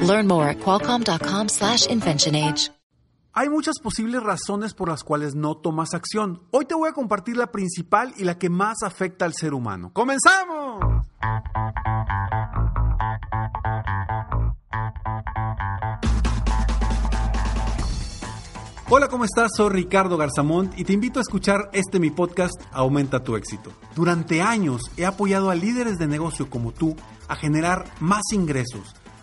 Learn more at qualcomm.com slash InventionAge. Hay muchas posibles razones por las cuales no tomas acción. Hoy te voy a compartir la principal y la que más afecta al ser humano. ¡Comenzamos! Hola, ¿cómo estás? Soy Ricardo Garzamont y te invito a escuchar este mi podcast Aumenta tu éxito. Durante años he apoyado a líderes de negocio como tú a generar más ingresos,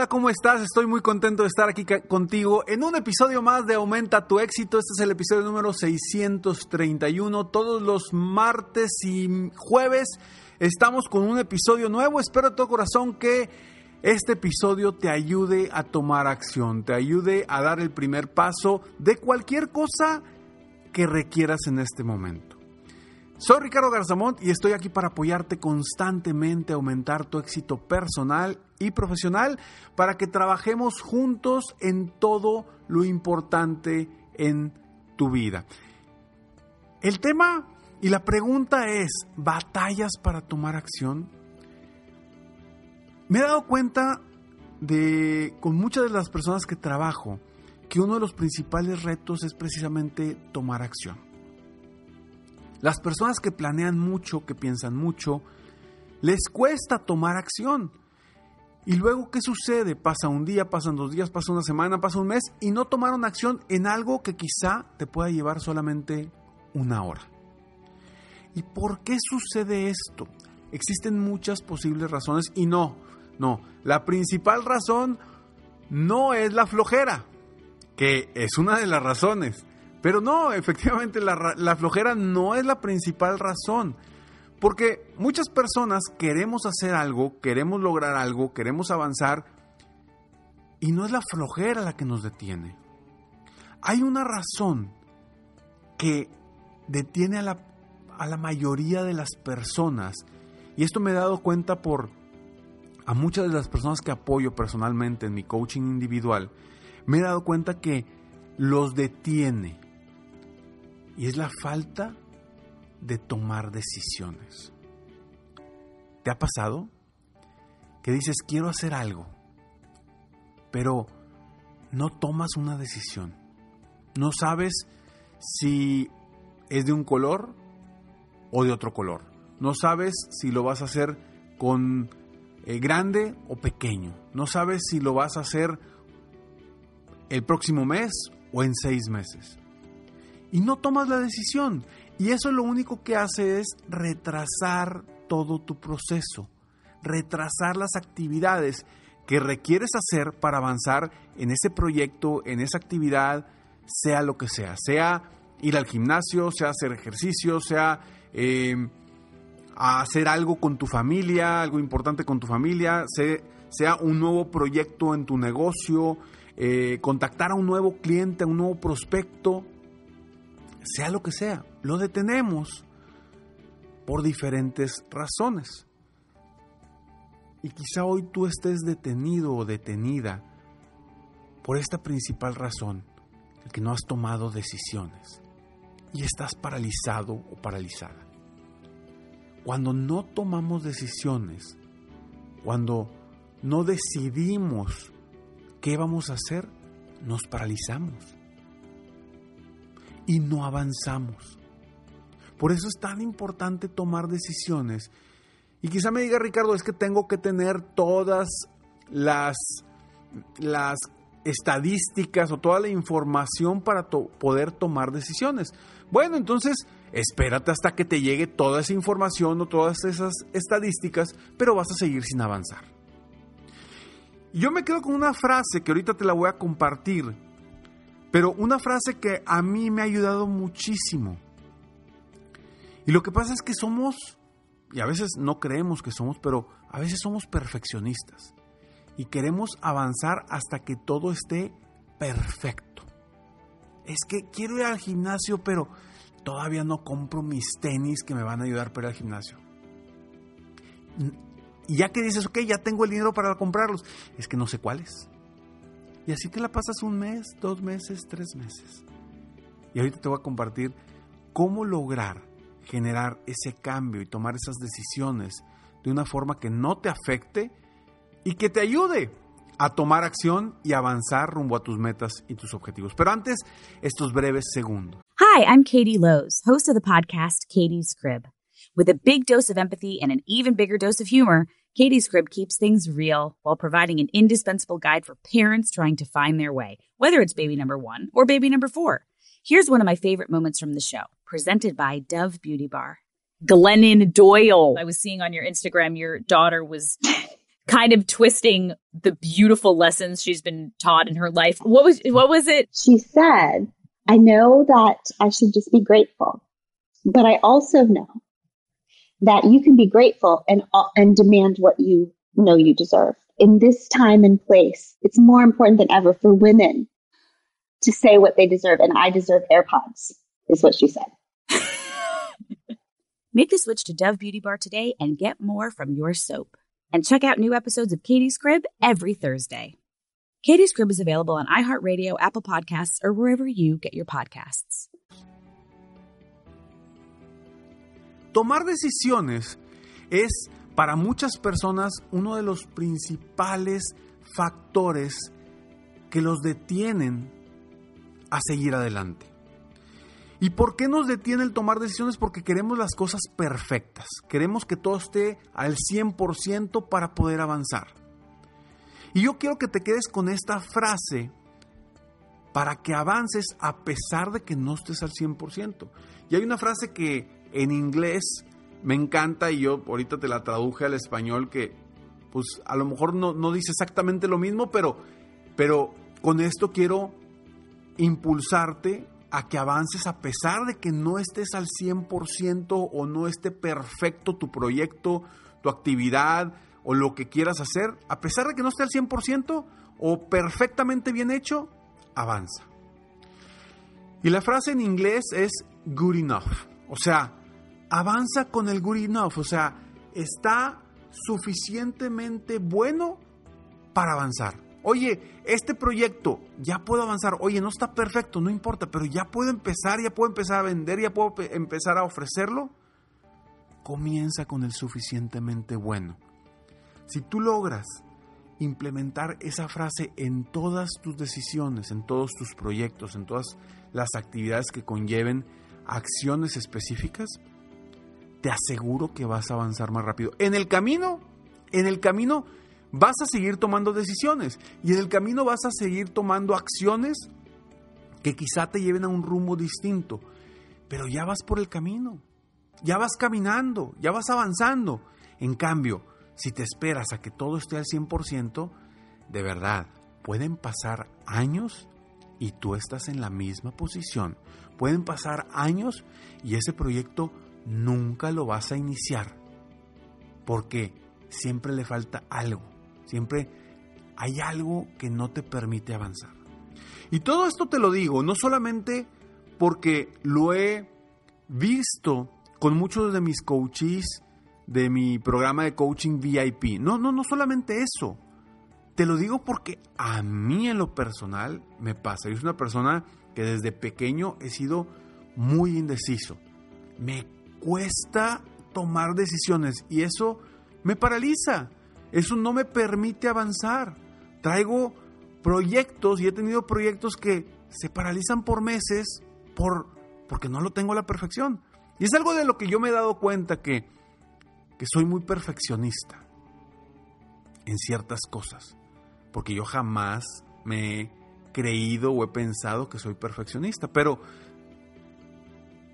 Hola, ¿cómo estás? Estoy muy contento de estar aquí contigo en un episodio más de Aumenta tu éxito. Este es el episodio número 631. Todos los martes y jueves estamos con un episodio nuevo. Espero de todo corazón que este episodio te ayude a tomar acción, te ayude a dar el primer paso de cualquier cosa que requieras en este momento. Soy Ricardo Garzamont y estoy aquí para apoyarte constantemente a aumentar tu éxito personal y profesional para que trabajemos juntos en todo lo importante en tu vida. El tema y la pregunta es, ¿batallas para tomar acción? Me he dado cuenta de, con muchas de las personas que trabajo, que uno de los principales retos es precisamente tomar acción. Las personas que planean mucho, que piensan mucho, les cuesta tomar acción. Y luego, ¿qué sucede? Pasa un día, pasan dos días, pasa una semana, pasa un mes y no tomaron acción en algo que quizá te pueda llevar solamente una hora. ¿Y por qué sucede esto? Existen muchas posibles razones y no, no, la principal razón no es la flojera, que es una de las razones. Pero no, efectivamente la, flojera no es la principal razón. Porque muchas personas queremos hacer algo, queremos lograr algo, queremos avanzar, y no es la flojera la que nos detiene. Hay una razón que detiene a la, a la mayoría de las personas, y esto me he dado cuenta por a muchas de las personas que apoyo personalmente en mi coaching individual, me he dado cuenta que los detiene. Y es la falta de tomar decisiones. ¿Te ha pasado? Que dices, quiero hacer algo, pero no tomas una decisión. No sabes si es de un color o de otro color. No sabes si lo vas a hacer con eh, grande o pequeño. No sabes si lo vas a hacer el próximo mes o en seis meses. Y no tomas la decisión. Y eso lo único que hace es retrasar todo tu proceso, retrasar las actividades que requieres hacer para avanzar en ese proyecto, en esa actividad, sea lo que sea, sea ir al gimnasio, sea hacer ejercicio, sea eh, hacer algo con tu familia, algo importante con tu familia, sea un nuevo proyecto en tu negocio, eh, contactar a un nuevo cliente, a un nuevo prospecto, sea lo que sea, lo detenemos por diferentes razones. Y quizá hoy tú estés detenido o detenida por esta principal razón, el que no has tomado decisiones y estás paralizado o paralizada. Cuando no tomamos decisiones, cuando no decidimos qué vamos a hacer, nos paralizamos y no avanzamos. Por eso es tan importante tomar decisiones. Y quizá me diga Ricardo, es que tengo que tener todas las, las estadísticas o toda la información para poder tomar decisiones. Bueno, entonces espérate hasta que te llegue toda esa información o todas esas estadísticas, pero vas a seguir sin avanzar. Yo me quedo con una frase que ahorita te la voy a compartir, pero una frase que a mí me ha ayudado muchísimo. Y lo que pasa es que somos, y a veces no creemos que somos, pero a veces somos perfeccionistas y queremos avanzar hasta que todo esté perfecto. Es que quiero ir al gimnasio, pero todavía no compro mis tenis que me van a ayudar para ir al gimnasio. Y ya que dices, ok, ya tengo el dinero para comprarlos, es que no sé cuáles. Y así te la pasas un mes, dos meses, tres meses. Y ahorita te voy a compartir cómo lograr generar ese cambio y tomar esas decisiones de una forma que no te afecte y que te ayude a tomar acción y avanzar rumbo a tus metas y tus objetivos. Pero antes, estos breves segundos. Hi, I'm Katie Lowe's, host of the podcast Katie's Crib. With a big dose of empathy and an even bigger dose of humor, Katie's Crib keeps things real while providing an indispensable guide for parents trying to find their way, whether it's baby number one or baby number four. Here's one of my favorite moments from the show, presented by Dove Beauty Bar. Glennon Doyle. I was seeing on your Instagram your daughter was kind of twisting the beautiful lessons she's been taught in her life. What was what was it? She said, "I know that I should just be grateful, but I also know that you can be grateful and uh, and demand what you know you deserve." In this time and place, it's more important than ever for women to say what they deserve, and I deserve AirPods, is what she said. Make the switch to Dove Beauty Bar today and get more from your soap. And check out new episodes of Katie's Crib every Thursday. Katie's Crib is available on iHeartRadio, Apple Podcasts, or wherever you get your podcasts. Tomar decisiones es para muchas personas uno de los principales factores que los detienen a seguir adelante. ¿Y por qué nos detiene el tomar decisiones? Porque queremos las cosas perfectas. Queremos que todo esté al 100% para poder avanzar. Y yo quiero que te quedes con esta frase para que avances a pesar de que no estés al 100%. Y hay una frase que en inglés. Me encanta y yo ahorita te la traduje al español que pues a lo mejor no, no dice exactamente lo mismo, pero, pero con esto quiero impulsarte a que avances a pesar de que no estés al 100% o no esté perfecto tu proyecto, tu actividad o lo que quieras hacer, a pesar de que no esté al 100% o perfectamente bien hecho, avanza. Y la frase en inglés es good enough, o sea, avanza con el good enough, o sea, está suficientemente bueno para avanzar. Oye, este proyecto ya puedo avanzar. Oye, no está perfecto, no importa, pero ya puedo empezar, ya puedo empezar a vender, ya puedo empezar a ofrecerlo. Comienza con el suficientemente bueno. Si tú logras implementar esa frase en todas tus decisiones, en todos tus proyectos, en todas las actividades que conlleven acciones específicas, te aseguro que vas a avanzar más rápido. En el camino, en el camino vas a seguir tomando decisiones y en el camino vas a seguir tomando acciones que quizá te lleven a un rumbo distinto, pero ya vas por el camino, ya vas caminando, ya vas avanzando. En cambio, si te esperas a que todo esté al 100%, de verdad, pueden pasar años y tú estás en la misma posición. Pueden pasar años y ese proyecto nunca lo vas a iniciar, porque siempre le falta algo Siempre hay algo que no te permite avanzar. Y todo esto te lo digo, no solamente porque lo he visto con muchos de mis coaches de mi programa de coaching VIP. No, no, no solamente eso. Te lo digo porque a mí en lo personal me pasa. Yo soy una persona que desde pequeño he sido muy indeciso. Me cuesta tomar decisiones y eso me paraliza. Eso no me permite avanzar. Traigo proyectos y he tenido proyectos que se paralizan por meses por, porque no lo tengo a la perfección. Y es algo de lo que yo me he dado cuenta que, que soy muy perfeccionista en ciertas cosas. Porque yo jamás me he creído o he pensado que soy perfeccionista, pero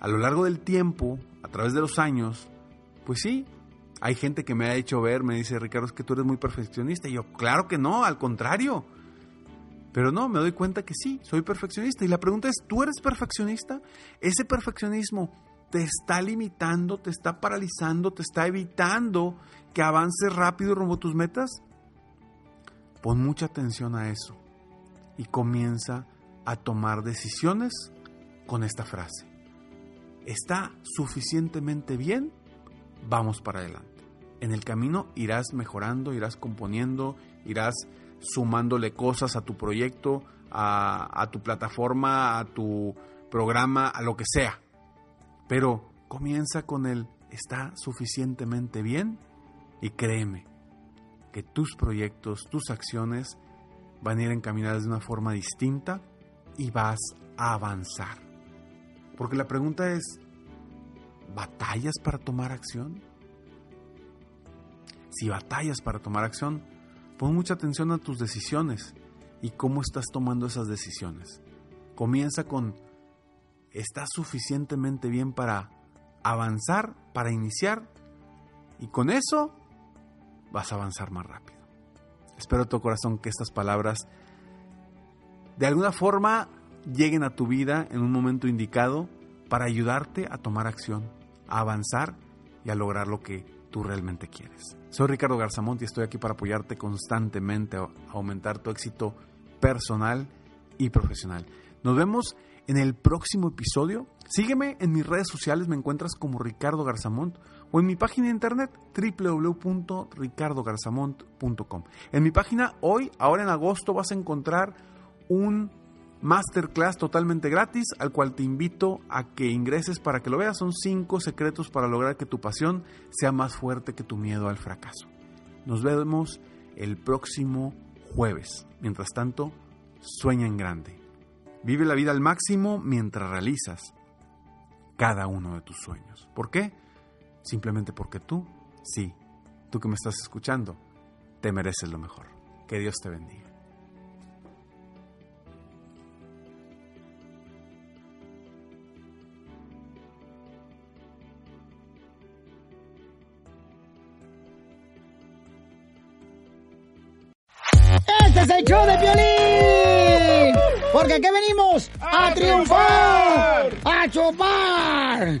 a lo largo del tiempo, a través de los años, pues sí, hay gente que me ha hecho ver, me dice, Ricardo, es que tú eres muy perfeccionista. Y yo, claro que no, al contrario. Pero no, me doy cuenta que sí, soy perfeccionista. Y la pregunta es, ¿tú eres perfeccionista? Ese perfeccionismo te está limitando, te está paralizando, te está evitando que avances rápido rumbo a tus metas. Pon mucha atención a eso y comienza a tomar decisiones con esta frase. ¿Está suficientemente bien? Vamos para adelante. En el camino irás mejorando, irás componiendo, irás sumándole cosas a tu proyecto, a, tu plataforma, a tu programa, a lo que sea. Pero comienza con el está suficientemente bien y créeme que tus proyectos, tus acciones van a ir encaminadas de una forma distinta y vas a avanzar. Porque la pregunta es, ¿batallas para tomar acción? Si batallas para tomar acción, Pon mucha atención a tus decisiones y cómo estás tomando esas decisiones. Comienza con, ¿estás suficientemente bien para avanzar, para iniciar? Y con eso vas a avanzar más rápido. Espero tu corazón que estas palabras de alguna forma lleguen a tu vida en un momento indicado para ayudarte a tomar acción, a avanzar y a lograr lo que tú realmente quieres. Soy Ricardo Garzamont y estoy aquí para apoyarte constantemente a aumentar tu éxito personal y profesional. Nos vemos en el próximo episodio. Sígueme en mis redes sociales, me encuentras como Ricardo Garzamont o en mi página de internet www.ricardogarzamont.com. En mi página hoy, ahora en agosto, vas a encontrar un masterclass totalmente gratis al cual te invito a que ingreses para que lo veas. Son cinco secretos para lograr que tu pasión sea más fuerte que tu miedo al fracaso. Nos vemos el próximo jueves. Mientras tanto, sueña en grande. Vive la vida al máximo mientras realizas cada uno de tus sueños. ¿Por qué? Simplemente porque tú, sí, tú que me estás escuchando, te mereces lo mejor. Que Dios te bendiga. Es el show de violín. Porque aquí venimos a, triunfar, a chupar.